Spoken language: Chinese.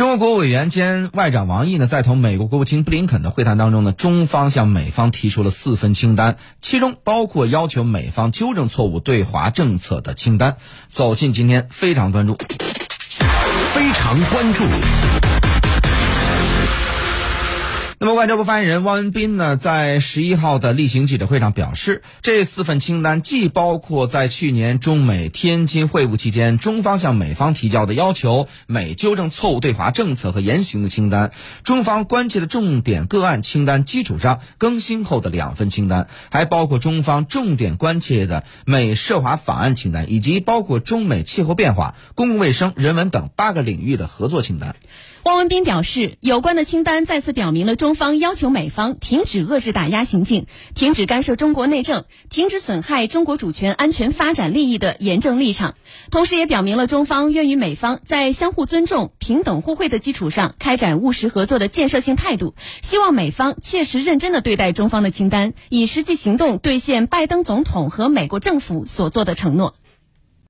中国国务委员兼外长王毅呢，在同美国国务卿布林肯的会谈当中呢，中方向美方提出了四份清单，其中包括要求美方纠正错误对华政策的清单。走进今天非常关注，非常关注。那么，外交部发言人汪文斌呢，在十一号的例行记者会上表示，这四份清单既包括在去年中美天津会晤期间中方向美方提交的要求美纠正错误对华政策和言行的清单，中方关切的重点个案清单基础上更新后的两份清单，还包括中方重点关切的美涉华法案清单，以及包括中美气候变化、公共卫生、人文等八个领域的合作清单。汪文斌表示，有关的清单再次表明了中中方要求美方停止遏制打压行径，停止干涉中国内政，停止损害中国主权、安全、发展利益的严正立场。同时，也表明了中方愿与美方在相互尊重、平等互惠的基础上开展务实合作的建设性态度。希望美方切实认真地对待中方的清单，以实际行动兑现拜登总统和美国政府所做的承诺。